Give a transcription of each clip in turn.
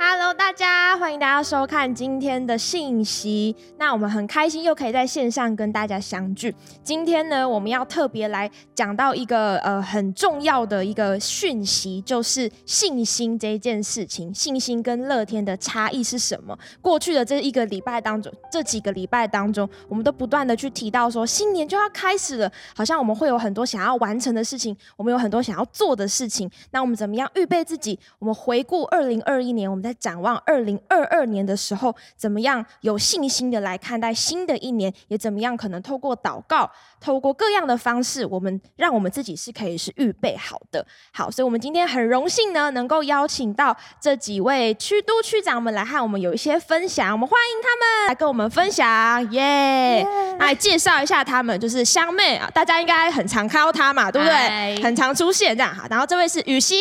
Hello，大家欢迎大家收看今天的信息。那我们很开心又可以在线上跟大家相聚。今天呢，我们要特别来讲到一个呃很重要的一个讯息，就是信心这件事情。信心跟乐天的差异是什么？过去的这一个礼拜当中，这几个礼拜当中，我们都不断的去提到说，新年就要开始了，好像我们会有很多想要完成的事情，我们有很多想要做的事情。那我们怎么样预备自己？我们回顾二零二一年，我们在在展望二零二二年的时候，怎么样有信心的来看待新的一年？也怎么样可能透过祷告，透过各样的方式，我们让我们自己是可以是预备好的。好，所以我们今天很荣幸呢，能够邀请到这几位区都区长们来和我们有一些分享。我们欢迎他们来跟我们分享，耶！来介绍一下他们，就是香妹啊，大家应该很常看到她嘛，对不对？很常出现这样哈。然后这位是语希。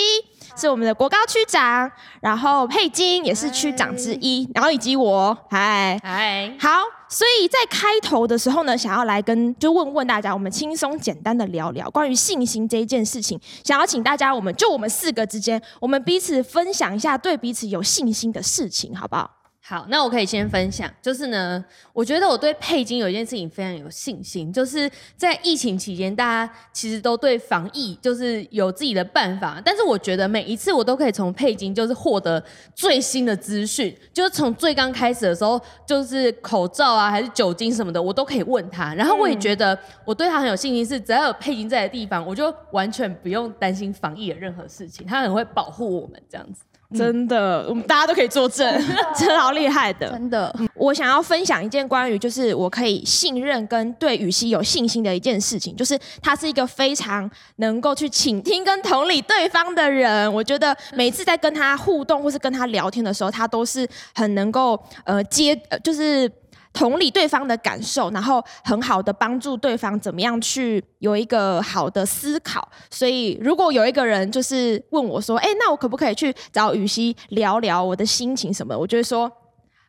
是我们的国高区长，然后佩金也是区长之一，然后以及我，嗨。嗨，好，所以在开头的时候呢，想要来跟就问问大家，我们轻松简单的聊聊关于信心这一件事情，想要请大家，我们就我们四个之间，我们彼此分享一下对彼此有信心的事情，好不好？好，那我可以先分享，就是呢，我觉得我对佩金有一件事情非常有信心，就是在疫情期间，大家其实都对防疫就是有自己的办法，但是我觉得每一次我都可以从佩金就是获得最新的资讯，就是从最刚开始的时候，就是口罩啊还是酒精什么的，我都可以问他，然后我也觉得我对他很有信心，是只要有佩金在的地方，我就完全不用担心防疫的任何事情，他很会保护我们这样子。真的，我们大家都可以作证，真的好厉害的。真的，我想要分享一件关于就是我可以信任跟对雨熙有信心的一件事情，就是他是一个非常能够去倾听跟同理对方的人。我觉得每次在跟他互动或是跟他聊天的时候，他都是很能够呃接，就是。同理对方的感受，然后很好的帮助对方怎么样去有一个好的思考。所以，如果有一个人就是问我说：“哎，那我可不可以去找雨熙聊聊我的心情什么？”我就会说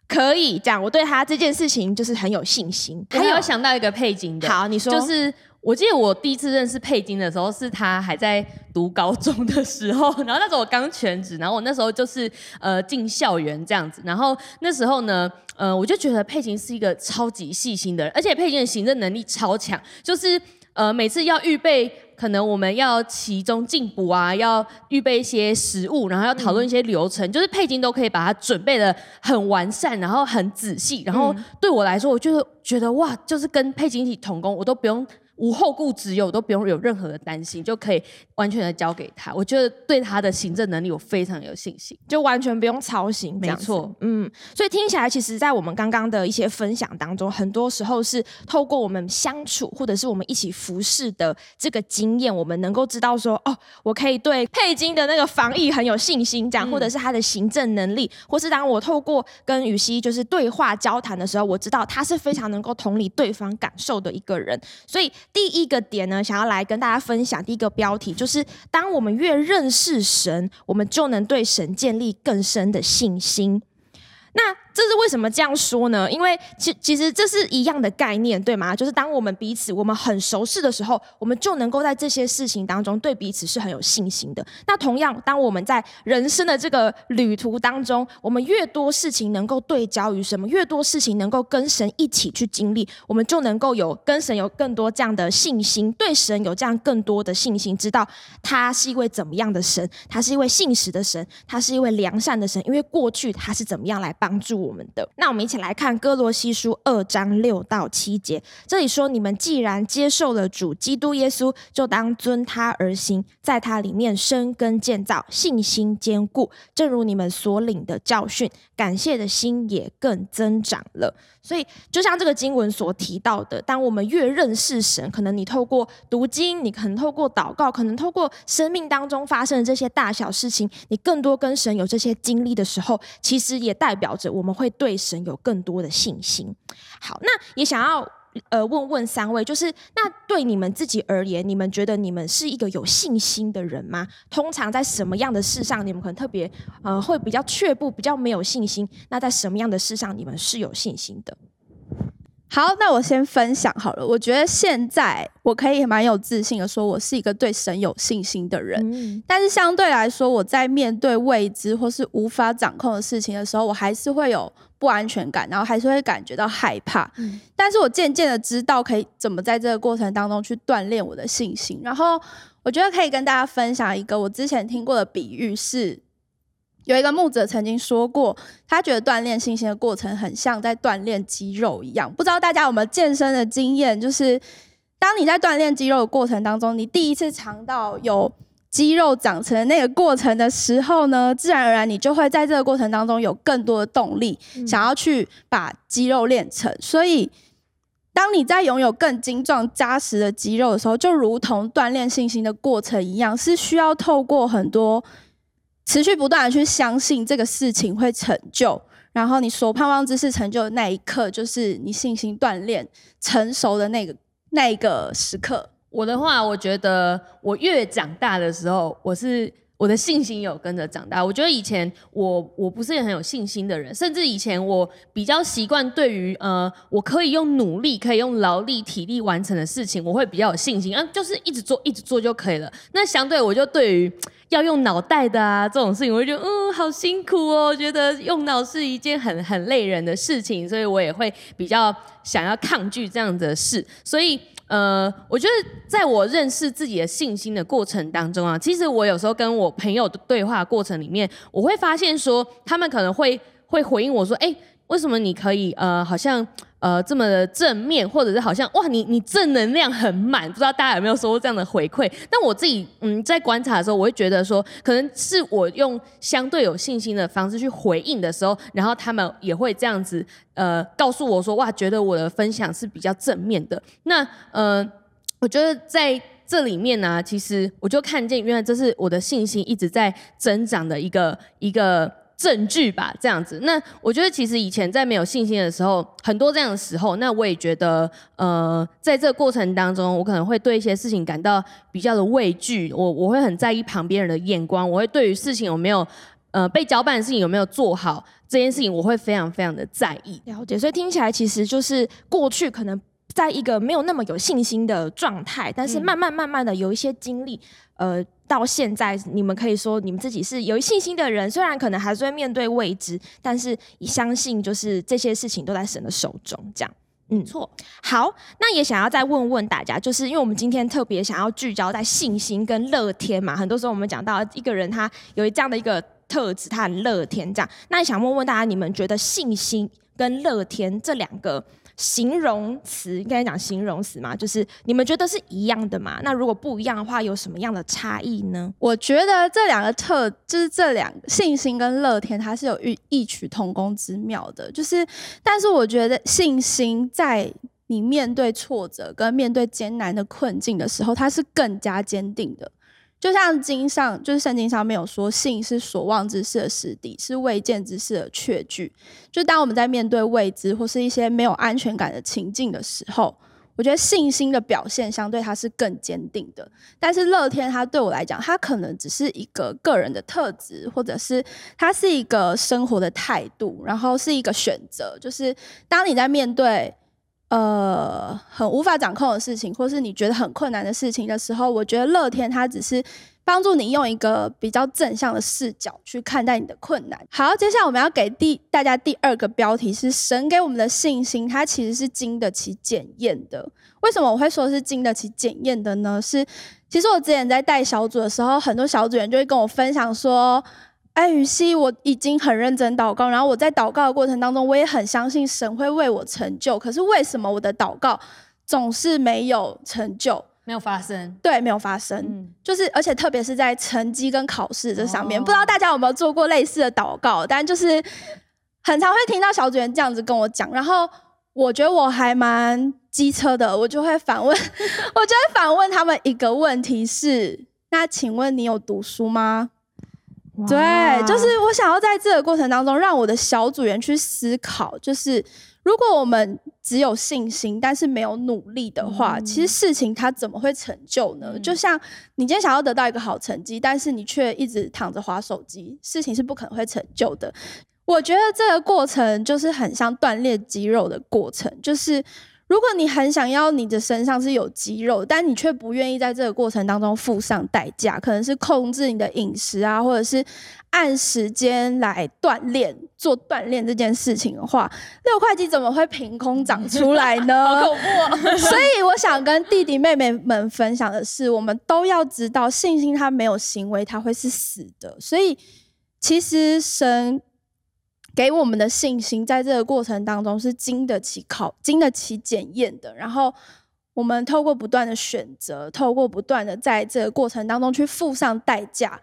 可以。这样，我对他这件事情就是很有信心。还有想到一个配景的，好，你说，就是我记得我第一次认识佩金的时候，是他还在读高中的时候，然后那时候我刚全职，然后我那时候就是呃进校园这样子，然后那时候呢。呃，我就觉得佩金是一个超级细心的人，而且佩金的行政能力超强，就是呃每次要预备，可能我们要其中进补啊，要预备一些食物，然后要讨论一些流程，嗯、就是佩金都可以把它准备的很完善，然后很仔细，然后对我来说，我就觉得哇，就是跟佩金一起同工，我都不用。无后顾之忧，都不用有任何的担心，就可以完全的交给他。我觉得对他的行政能力，我非常有信心，就完全不用操心。没错，嗯，所以听起来，其实，在我们刚刚的一些分享当中，很多时候是透过我们相处，或者是我们一起服侍的这个经验，我们能够知道说，哦，我可以对佩金的那个防疫很有信心，这样，或者是他的行政能力，或是当我透过跟雨熙就是对话交谈的时候，我知道他是非常能够同理对方感受的一个人，所以。第一个点呢，想要来跟大家分享。第一个标题就是：当我们越认识神，我们就能对神建立更深的信心。那这是为什么这样说呢？因为其其实这是一样的概念，对吗？就是当我们彼此我们很熟悉的时候，我们就能够在这些事情当中对彼此是很有信心的。那同样，当我们在人生的这个旅途当中，我们越多事情能够对焦于什么，越多事情能够跟神一起去经历，我们就能够有跟神有更多这样的信心，对神有这样更多的信心，知道他是一位怎么样的神，他是一位信实的神，他是一位良善的神，因为过去他是怎么样来帮助我。我们的，那我们一起来看哥罗西书二章六到七节，这里说：你们既然接受了主基督耶稣，就当遵他而行，在他里面生根建造，信心坚固，正如你们所领的教训，感谢的心也更增长了。所以，就像这个经文所提到的，当我们越认识神，可能你透过读经，你可能透过祷告，可能透过生命当中发生的这些大小事情，你更多跟神有这些经历的时候，其实也代表着我们会对神有更多的信心。好，那也想要呃问问三位，就是那对你们自己而言，你们觉得你们是一个有信心的人吗？通常在什么样的事上，你们可能特别呃会比较却步，比较没有信心？那在什么样的事上，你们是有信心的？好，那我先分享好了。我觉得现在我可以蛮有自信的说，我是一个对神有信心的人。嗯、但是相对来说，我在面对未知或是无法掌控的事情的时候，我还是会有不安全感，然后还是会感觉到害怕。嗯、但是我渐渐的知道可以怎么在这个过程当中去锻炼我的信心。然后我觉得可以跟大家分享一个我之前听过的比喻是。有一个牧者曾经说过，他觉得锻炼信心的过程很像在锻炼肌肉一样。不知道大家有没有健身的经验？就是当你在锻炼肌肉的过程当中，你第一次尝到有肌肉长成的那个过程的时候呢，自然而然你就会在这个过程当中有更多的动力，想要去把肌肉练成。所以，当你在拥有更精壮扎实的肌肉的时候，就如同锻炼信心的过程一样，是需要透过很多。持续不断的去相信这个事情会成就，然后你所盼望之事成就的那一刻，就是你信心锻炼成熟的那个那一个时刻。我的话，我觉得我越长大的时候，我是。我的信心有跟着长大。我觉得以前我我不是很有信心的人，甚至以前我比较习惯对于呃，我可以用努力、可以用劳力、体力完成的事情，我会比较有信心，啊，就是一直做、一直做就可以了。那相对我就对于要用脑袋的啊这种事情，我就觉得嗯，好辛苦哦，觉得用脑是一件很很累人的事情，所以我也会比较想要抗拒这样的事，所以。呃，我觉得在我认识自己的信心的过程当中啊，其实我有时候跟我朋友的对话过程里面，我会发现说，他们可能会会回应我说，哎，为什么你可以呃，好像。呃，这么的正面，或者是好像哇，你你正能量很满，不知道大家有没有收过这样的回馈？但我自己嗯，在观察的时候，我会觉得说，可能是我用相对有信心的方式去回应的时候，然后他们也会这样子呃，告诉我说，哇，觉得我的分享是比较正面的。那呃，我觉得在这里面呢、其实我就看见，原来这是我的信心一直在增长的一个一个。证据吧，这样子。那我觉得其实以前在没有信心的时候，很多这样的时候，那我也觉得，呃，在这个过程当中，我可能会对一些事情感到比较的畏惧。我我会很在意旁边人的眼光，我会对于事情有没有，呃，被搅拌的事情有没有做好这件事情，我会非常非常的在意。了解。所以听起来其实就是过去可能在一个没有那么有信心的状态，但是慢慢慢慢的有一些经历，呃。到现在，你们可以说你们自己是有信心的人，虽然可能还是会面对未知，但是你相信就是这些事情都在神的手中。这样，嗯，错。好，那也想要再问问大家，就是因为我们今天特别想要聚焦在信心跟乐天嘛，很多时候我们讲到一个人他有这样的一个特质，他很乐天这样。那也想问问大家，你们觉得信心跟乐天这两个？形容词应该讲形容词嘛，就是你们觉得是一样的嘛？那如果不一样的话，有什么样的差异呢？我觉得这两个特，就是这两信心跟乐天，它是有异异曲同工之妙的。就是，但是我觉得信心在你面对挫折跟面对艰难的困境的时候，它是更加坚定的。就像经上，就是圣经上面有说，信是所望之事的实底，是未见之事的确据。就当我们在面对未知或是一些没有安全感的情境的时候，我觉得信心的表现相对它是更坚定的。但是乐天，它对我来讲，它可能只是一个个人的特质，或者是它是一个生活的态度，然后是一个选择。就是当你在面对。呃，很无法掌控的事情，或是你觉得很困难的事情的时候，我觉得乐天它只是帮助你用一个比较正向的视角去看待你的困难。好，接下来我们要给第大家第二个标题是神给我们的信心，它其实是经得起检验的。为什么我会说是经得起检验的呢？是其实我之前在带小组的时候，很多小组员就会跟我分享说。哎，予晞，我已经很认真祷告，然后我在祷告的过程当中，我也很相信神会为我成就。可是为什么我的祷告总是没有成就？没有发生？对，没有发生。嗯，就是而且特别是在成绩跟考试这上面，哦，不知道大家有没有做过类似的祷告？但就是很常会听到小组员这样子跟我讲，然后我觉得我还蛮机车的，我就会反问，我就会反问他们一个问题是：那请问你有读书吗？对，就是我想要在这个过程当中，让我的小组员去思考，就是如果我们只有信心，但是没有努力的话，嗯、其实事情它怎么会成就呢？嗯、就像你今天想要得到一个好成绩，但是你却一直躺着划手机，事情是不可能会成就的。我觉得这个过程就是很像锻炼肌肉的过程，就是。如果你很想要你的身上是有肌肉，但你却不愿意在这个过程当中付上代价，可能是控制你的饮食啊，或者是按时间来锻炼做锻炼这件事情的话，六块肌怎么会凭空长出来呢？好恐怖哦！所以我想跟弟弟妹妹们分享的是，我们都要知道，信心它没有行为，它会是死的。所以其实神。给我们的信心，在这个过程当中是经得起考、经得起检验的。然后，我们透过不断的选择，透过不断的在这个过程当中去付上代价，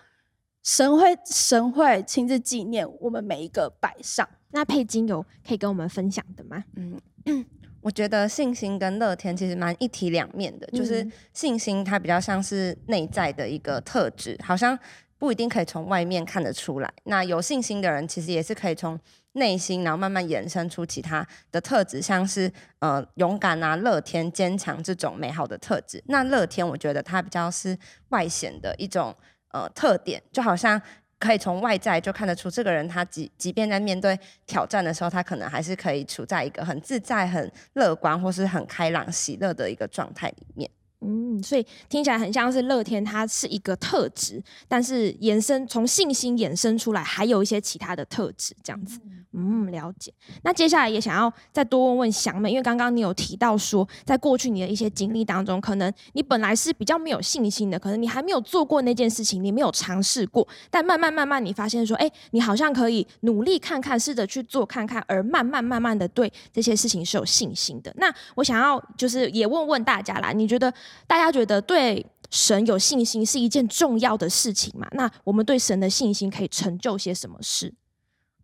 神会神会亲自纪念我们每一个摆上。那佩金有可以跟我们分享的吗？嗯，我觉得信心跟乐天其实蛮一体两面的，就是信心它比较像是内在的一个特质，好像。不一定可以从外面看得出来。那有信心的人，其实也是可以从内心，然后慢慢延伸出其他的特质，像是呃勇敢啊、乐天、坚强这种美好的特质。那乐天，我觉得它比较是外显的一种呃特点，就好像可以从外在就看得出这个人，他即即便在面对挑战的时候，他可能还是可以处在一个很自在、很乐观或是很开朗、喜乐的一个状态里面。嗯，所以听起来很像是乐天，它是一个特质，但是延伸从信心衍生出来，还有一些其他的特质，这样子。嗯，了解。那接下来也想要再多问问祥美，因为刚刚你有提到说，在过去你的一些经历当中，可能你本来是比较没有信心的，可能你还没有做过那件事情，你没有尝试过，但慢慢慢慢你发现说，哎，你好像可以努力看看，试着去做看看，而慢慢慢慢的对这些事情是有信心的。那我想要就是也问问大家啦，你觉得？大家觉得对神有信心是一件重要的事情嘛？那我们对神的信心可以成就些什么事？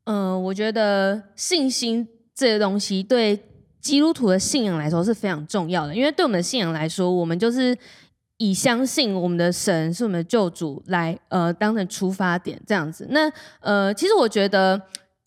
嗯、我觉得信心这个东西对基督徒的信仰来说是非常重要的，因为对我们的信仰来说，我们就是以相信我们的神是我们的救主来呃当成出发点这样子。那呃，其实我觉得。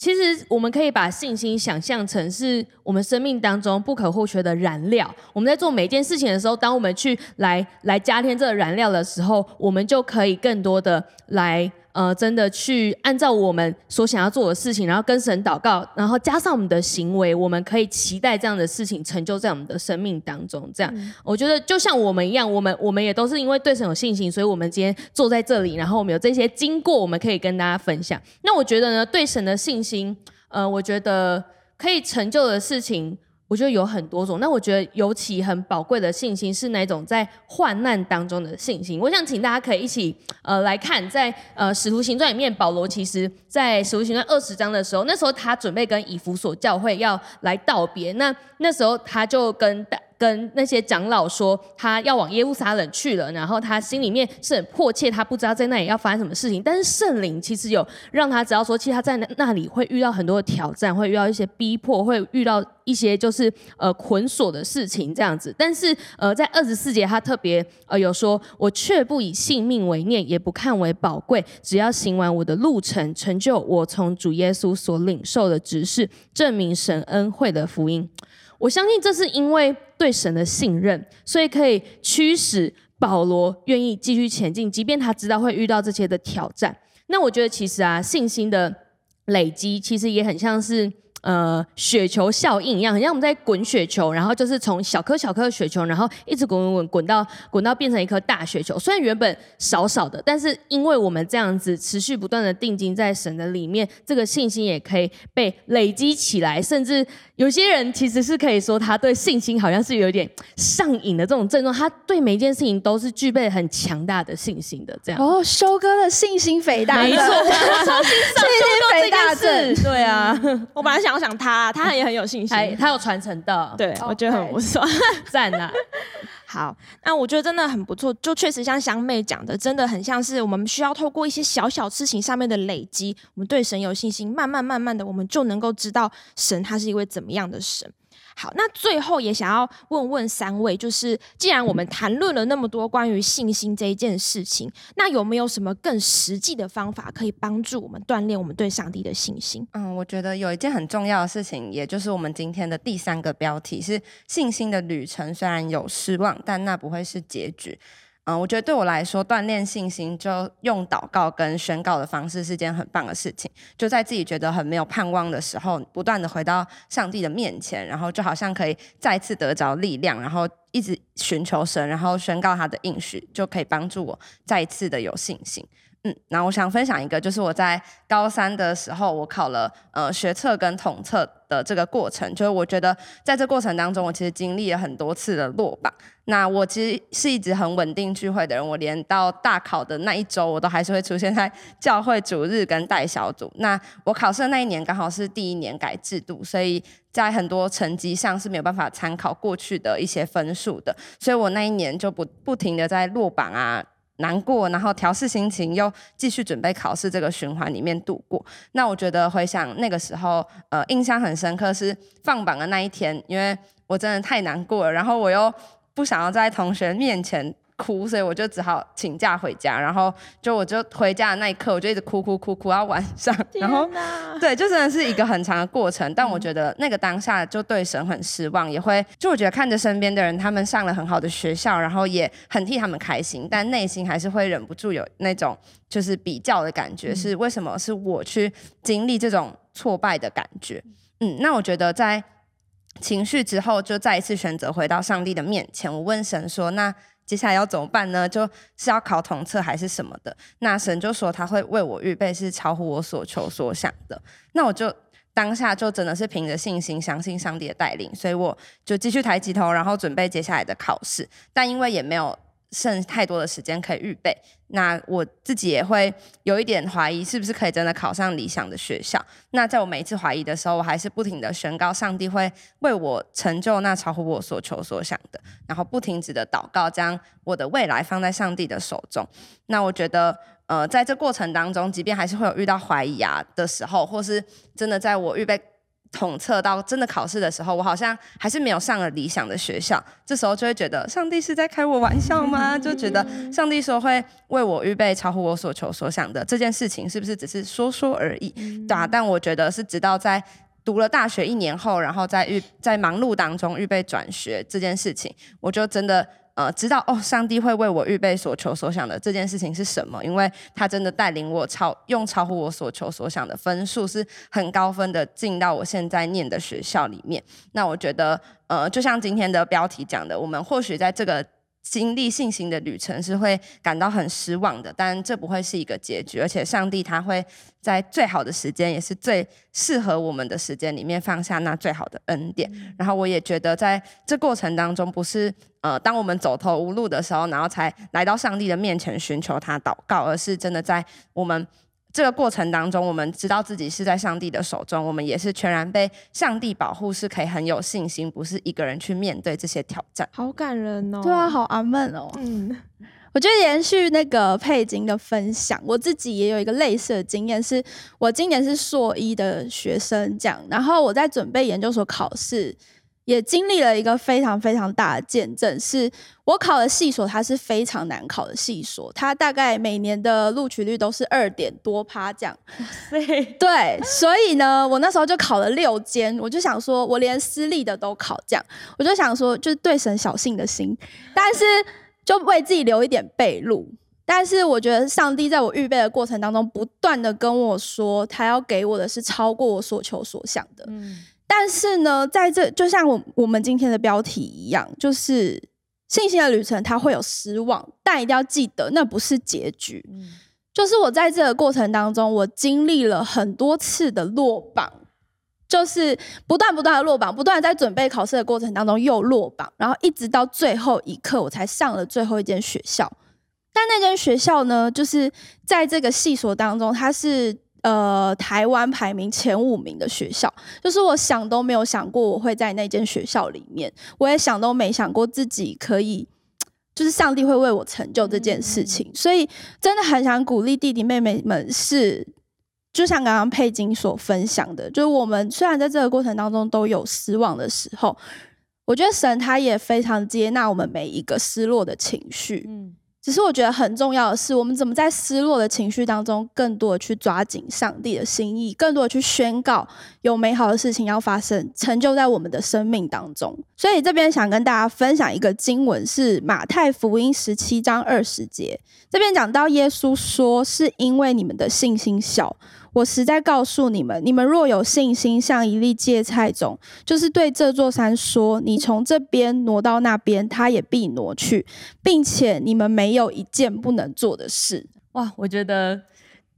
其实我们可以把信心想象成是我们生命当中不可或缺的燃料。我们在做每一件事情的时候，当我们去来来加添这个燃料的时候，我们就可以更多的来。呃，真的去按照我们所想要做的事情，然后跟神祷告，然后加上我们的行为，我们可以期待这样的事情成就在我们的生命当中。这样，嗯、我觉得就像我们一样，我们我们也都是因为对神有信心，所以我们今天坐在这里，然后我们有这些经过，我们可以跟大家分享。那我觉得呢，对神的信心，呃，我觉得可以成就的事情。我觉得有很多种，那我觉得尤其很宝贵的信心是那种在患难当中的信心。我想请大家可以一起呃来看，在呃使徒行传里面，保罗其实在使徒行传二十章的时候，那时候他准备跟以弗所教会要来道别，那那时候他就跟大。跟那些长老说，他要往耶路撒冷去了，然后他心里面是很迫切，他不知道在那里要发生什么事情。但是圣灵其实有让他知道说，其实他在那里会遇到很多的挑战，会遇到一些逼迫，会遇到一些就是呃捆锁的事情这样子。但是呃，在二十四节他特别呃有说，我却不以性命为念，也不看为宝贵，只要行完我的路程，成就我从主耶稣所领受的指示，证明神恩惠的福音。我相信这是因为对神的信任，所以可以驱使保罗愿意继续前进，即便他知道会遇到这些的挑战。那我觉得其实啊，信心的累积其实也很像是。呃，雪球效应一样，很像我们在滚雪球，然后就是从小颗小颗的雪球，然后一直滚滚滚滚到滚到变成一颗大雪球。虽然原本少少的，但是因为我们这样子持续不断的定睛在神的里面，这个信心也可以被累积起来。甚至有些人其实是可以说，他对信心好像是有点上瘾的这种症状，他对每一件事情都是具备很强大的信心的。这样哦，修哥的信心肥大，没错，信心肥大症。对啊，我本来想。我想他，他也很有信心，他有传承的，对我觉得很不错，赞啊！好，那我觉得真的很不错，就确实像香妹讲的，真的很像是我们需要透过一些小小事情上面的累积，我们对神有信心，慢慢慢慢的，我们就能够知道神他是一位怎么样的神。好，那最后也想要问问三位，就是既然我们谈论了那么多关于信心这一件事情，那有没有什么更实际的方法可以帮助我们锻炼我们对上帝的信心？嗯，我觉得有一件很重要的事情，也就是我们今天的第三个标题是信心的旅程，虽然有失望，但那不会是结局。嗯，我觉得对我来说，锻炼信心就用祷告跟宣告的方式是件很棒的事情。就在自己觉得很没有盼望的时候，不断的回到上帝的面前，然后就好像可以再次得着力量，然后一直寻求神，然后宣告他的应许，就可以帮助我再一次的有信心。嗯，那我想分享一个，就是我在高三的时候，我考了呃学测跟统测的这个过程。就是我觉得在这过程当中，我其实经历了很多次的落榜。那我其实是一直很稳定聚会的人，我连到大考的那一周，我都还是会出现在 教会主日跟带小组。那我考试的那一年刚好是第一年改制度，所以在很多成绩上是没有办法参考过去的一些分数的，所以我那一年就不不停的在落榜啊。难过，然后调试心情，又继续准备考试，这个循环里面度过。那我觉得回想那个时候，呃，印象很深刻是放榜的那一天，因为我真的太难过了，然后我又不想要在同学面前。哭，所以我就只好请假回家，然后就我就回家的那一刻，我就一直哭哭哭哭到晚上，然后对，就真的是一个很长的过程。但我觉得那个当下就对神很失望，也会就我觉得看着身边的人他们上了很好的学校，然后也很替他们开心，但内心还是会忍不住有那种就是比较的感觉，是为什么是我去经历这种挫败的感觉？嗯，那我觉得在情绪之后，就再一次选择回到上帝的面前，我问神说：“那？”接下来要怎么办呢？就是要考统测还是什么的？那神就说他会为我预备是超乎我所求所想的。那我就当下就真的是凭着信心，相信上帝的带领，所以我就继续抬起头，然后准备接下来的考试。但因为也没有。剩太多的时间可以预备，那我自己也会有一点怀疑，是不是可以真的考上理想的学校？那在我每一次怀疑的时候，我还是不停的宣告，上帝会为我成就那超乎我所求所想的，然后不停止的祷告，将我的未来放在上帝的手中。那我觉得，呃，在这过程当中，即便还是会有遇到怀疑啊的时候，或是真的在我预备。统测到真的考试的时候，我好像还是没有上了理想的学校。这时候就会觉得，上帝是在开我玩笑吗？就觉得上帝说会为我预备超乎我所求所想的这件事情，是不是只是说说而已？对啊，但我觉得是直到在读了大学一年后，然后在预在忙碌当中预备转学这件事情，我就真的。呃，知道哦，上帝会为我预备所求所想的这件事情是什么？因为他真的带领我超用超乎我所求所想的分数，是很高分的进到我现在念的学校里面。那我觉得，呃，就像今天的标题讲的，我们或许在这个。经历信心的旅程是会感到很失望的，但这不会是一个结局，而且上帝他会在最好的时间，也是最适合我们的时间里面放下那最好的恩典。然后我也觉得在这过程当中，不是呃，当我们走投无路的时候，然后才来到上帝的面前寻求他祷告，而是真的在我们。这个过程当中，我们知道自己是在上帝的手中，我们也是全然被上帝保护，是可以很有信心，不是一个人去面对这些挑战。好感人哦！对啊，好阿门哦。嗯，我觉得延续那个佩金的分享，我自己也有一个类似的经验，是我今年是硕一的学生，这样，然后我在准备研究所考试。也经历了一个非常非常大的见证，是我考的系所，它是非常难考的系所，它大概每年的录取率都是二点多趴这样。对，所以呢，我那时候就考了六间，我就想说，我连私立的都考这样，我就想说，就是对神小信的心，但是就为自己留一点备路。但是我觉得上帝在我预备的过程当中，不断的跟我说，他要给我的是超过我所求所想的。嗯。但是呢，在这就像我我们今天的标题一样，就是信心的旅程，它会有失望，但一定要记得，那不是结局。嗯，就是我在这个过程当中，我经历了很多次的落榜，就是不断不断的落榜，不断在准备考试的过程当中又落榜，然后一直到最后一刻，我才上了最后一间学校。但那间学校呢，就是在这个系所当中，它是。呃，台湾排名前五名的学校，就是我想都没有想过我会在那间学校里面，我也想都没想过自己可以，就是上帝会为我成就这件事情，所以真的很想鼓励弟弟妹妹们是，就像刚刚佩金所分享的，就是我们虽然在这个过程当中都有失望的时候，我觉得神他也非常接纳我们每一个失落的情绪，嗯，只是我觉得很重要的是，我们怎么在失落的情绪当中，更多的去抓紧上帝的心意，更多的去宣告有美好的事情要发生，成就在我们的生命当中。所以这边想跟大家分享一个经文，是马太福音十七章二十节，这边讲到耶稣说：“是因为你们的信心小。”我实在告诉你们，你们若有信心，像一粒芥菜种，就是对这座山说：“你从这边挪到那边，它也必挪去，并且你们没有一件不能做的事。”哇，我觉得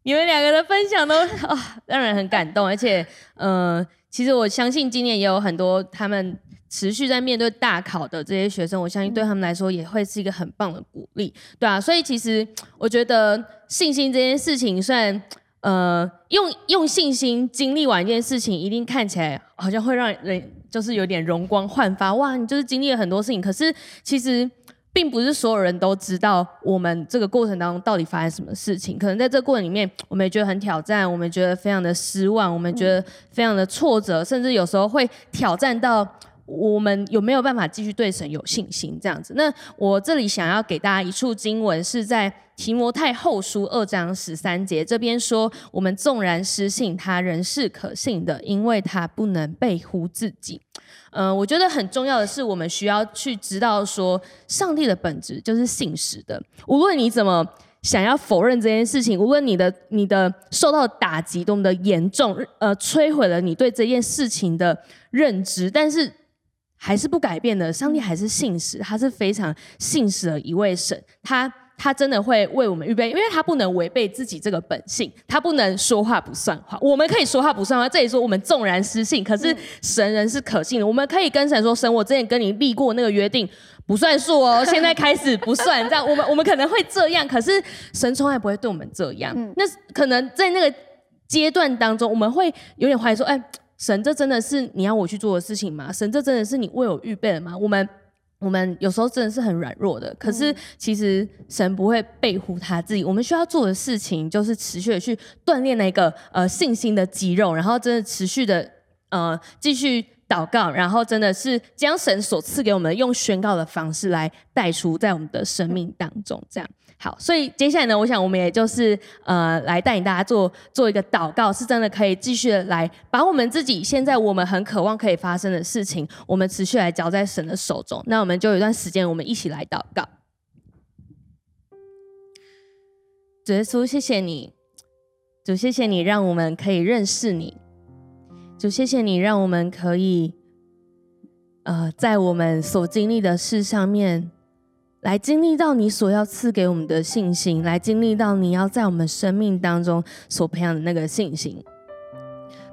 你们两个的分享都 啊，让人很感动。而且，嗯、呃，其实我相信今年也有很多他们持续在面对大考的这些学生，我相信对他们来说也会是一个很棒的鼓励，对啊。所以，其实我觉得信心这件事情，虽然呃，用用信心经历完一件事情，一定看起来好像会让人就是有点容光焕发。哇，你就是经历了很多事情，可是其实并不是所有人都知道我们这个过程当中到底发生什么事情。可能在这个过程里面，我们也觉得很挑战，我们觉得非常的失望，我们觉得非常的挫折，甚至有时候会挑战到。我们有没有办法继续对神有信心？这样子，那我这里想要给大家一处经文，是在提摩太后书二章十三节这边说：“我们纵然失信，他仍是可信的，因为他不能背乎自己。”，嗯，我觉得很重要的是，我们需要去知道说，上帝的本质就是信实的。无论你怎么想要否认这件事情，无论你的你的受到打击多么的严重，呃，摧毁了你对这件事情的认知，但是。还是不改变的，上帝还是信实，他是非常信实的一位神，他他真的会为我们预备，因为他不能违背自己这个本性，他不能说话不算话。我们可以说话不算话，这里说我们纵然失信，可是神人是可信的，我们可以跟神说：“神，我之前跟你立过那个约定不算数哦，现在开始不算。”这样，我们我们可能会这样，可是神从来不会对我们这样。那可能在那个阶段当中，我们会有点怀疑说：“哎。”神，这真的是你要我去做的事情吗？神，这真的是你为我预备的吗？我们，我们有时候真的是很软弱的，可是其实神不会背乎他自己。我们需要做的事情就是持续的去锻炼那个呃信心的肌肉，然后真的持续的呃继续祷告，然后真的是将神所赐给我们用宣告的方式来带出在我们的生命当中，这样。好，所以接下来呢，我想我们也就是呃，来带领大家做做一个祷告，是真的可以继续来把我们自己现在我们很渴望可以发生的事情，我们持续来交在神的手中。那我们就有一段时间，我们一起来祷告。主耶稣，谢谢你，主谢谢你，让我们可以认识你。主谢谢你，让我们可以呃，在我们所经历的事上面。来经历到你所要赐给我们的信心，来经历到你要在我们生命当中所培养的那个信心。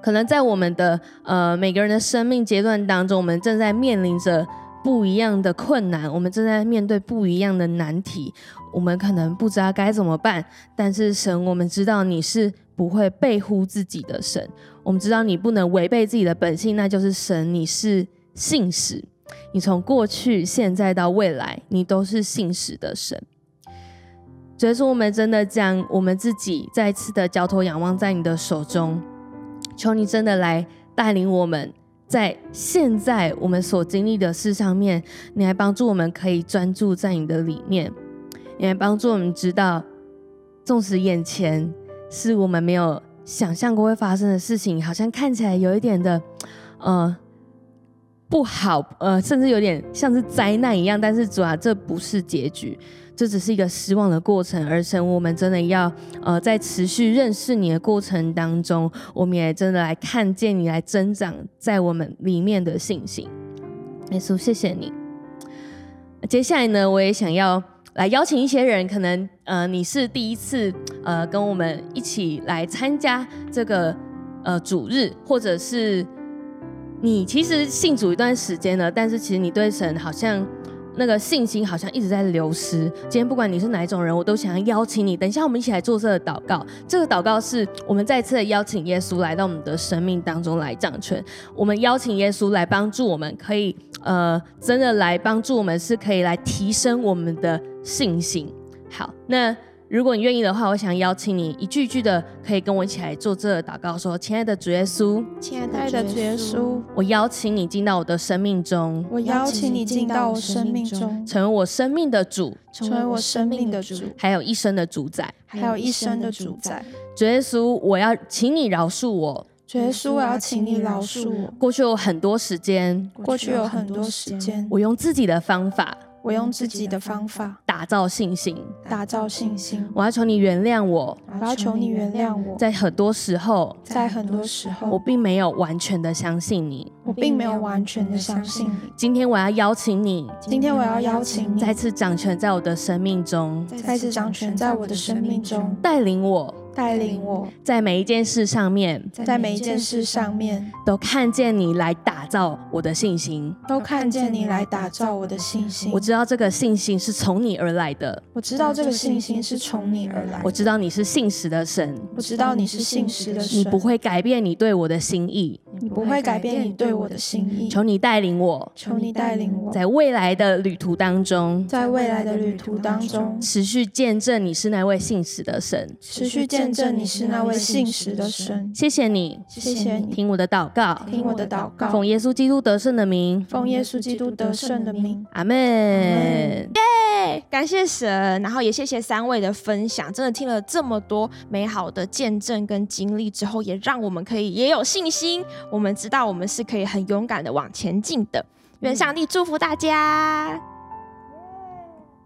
可能在我们的呃每个人的生命阶段当中，我们正在面临着不一样的困难，我们正在面对不一样的难题，我们可能不知道该怎么办。但是神，我们知道你是不会背乎自己的神，我们知道你不能违背自己的本性，那就是神，你是信使。你从过去、现在到未来，你都是信使的神。所以说，我们真的将我们自己再次的交托、仰望在你的手中，求你真的来带领我们，在现在我们所经历的事上面，你来帮助我们可以专注在你的里面，你来帮助我们知道，纵使眼前是我们没有想象过会发生的事情，好像看起来有一点的，呃。不好，呃，甚至有点像是灾难一样。但是主啊，这不是结局，这只是一个失望的过程。而神，我们真的要，呃，在持续认识你的过程当中，我们也真的来看见你来增长在我们里面的信心。耶稣，谢谢你。接下来呢，我也想要来邀请一些人，可能，呃，你是第一次，呃，跟我们一起来参加这个，呃，主日，或者是。你其实信主一段时间了，但是其实你对神好像那个信心好像一直在流失。今天不管你是哪一种人，我都想要邀请你。等一下我们一起来做这个祷告。这个祷告是我们再次的邀请耶稣来到我们的生命当中来掌权。我们邀请耶稣来帮助我们，可以呃真的来帮助我们，是可以来提升我们的信心。好，那。如果你愿意的话，我想邀请你一句一句的，可以跟我一起来做这个祷告，说：“亲爱的主耶稣，亲爱爱的主耶稣，我邀请你进到我的生命中，我邀请你进到我生命中，成为我生命的主，成为我生命的主，还有一生的主宰，还有一生的主宰。主耶稣，我要请你饶恕我。主耶稣，我要请你饶恕我。过去有很多时间，过去有很多时间，我用自己的方法。”我用自己的方法打造信心，打造信心。我要求你原谅我，我要求你原谅我。在很多时候，在很多时候，我并没有完全的相信你，我并没有完全的相信你。今天我要邀请你，今天我要邀请你再次掌权在我的生命中，再次掌权在我的生命中，带领我。带领我，在每一件事上面，在每一件事上面，都看见你来打造我的信心，都看见你来打造我的信心。我知道这个信心是从你而来的，我知道这个信心是从你而来。我知道你是信实的神，我知道你是信实的神。你不会改变你对我的心意，你不会改变你对我的心意。求你带领我，求你带领我，在未来的旅途当中，在未来的旅途当中，持续见证你是那位信实的神，持续见证你是那。位信实的神，谢谢你，谢谢你，听我的祷告，听我的祷告，奉耶稣基督得胜的名，奉耶稣基督得胜的名，阿门。耶！感谢神，然后也谢谢三位的分享，真的听了这么多美好的见证跟经历之后，也让我们可以也有信心，我们知道我们是可以很勇敢的往前进的。愿上帝祝福大家。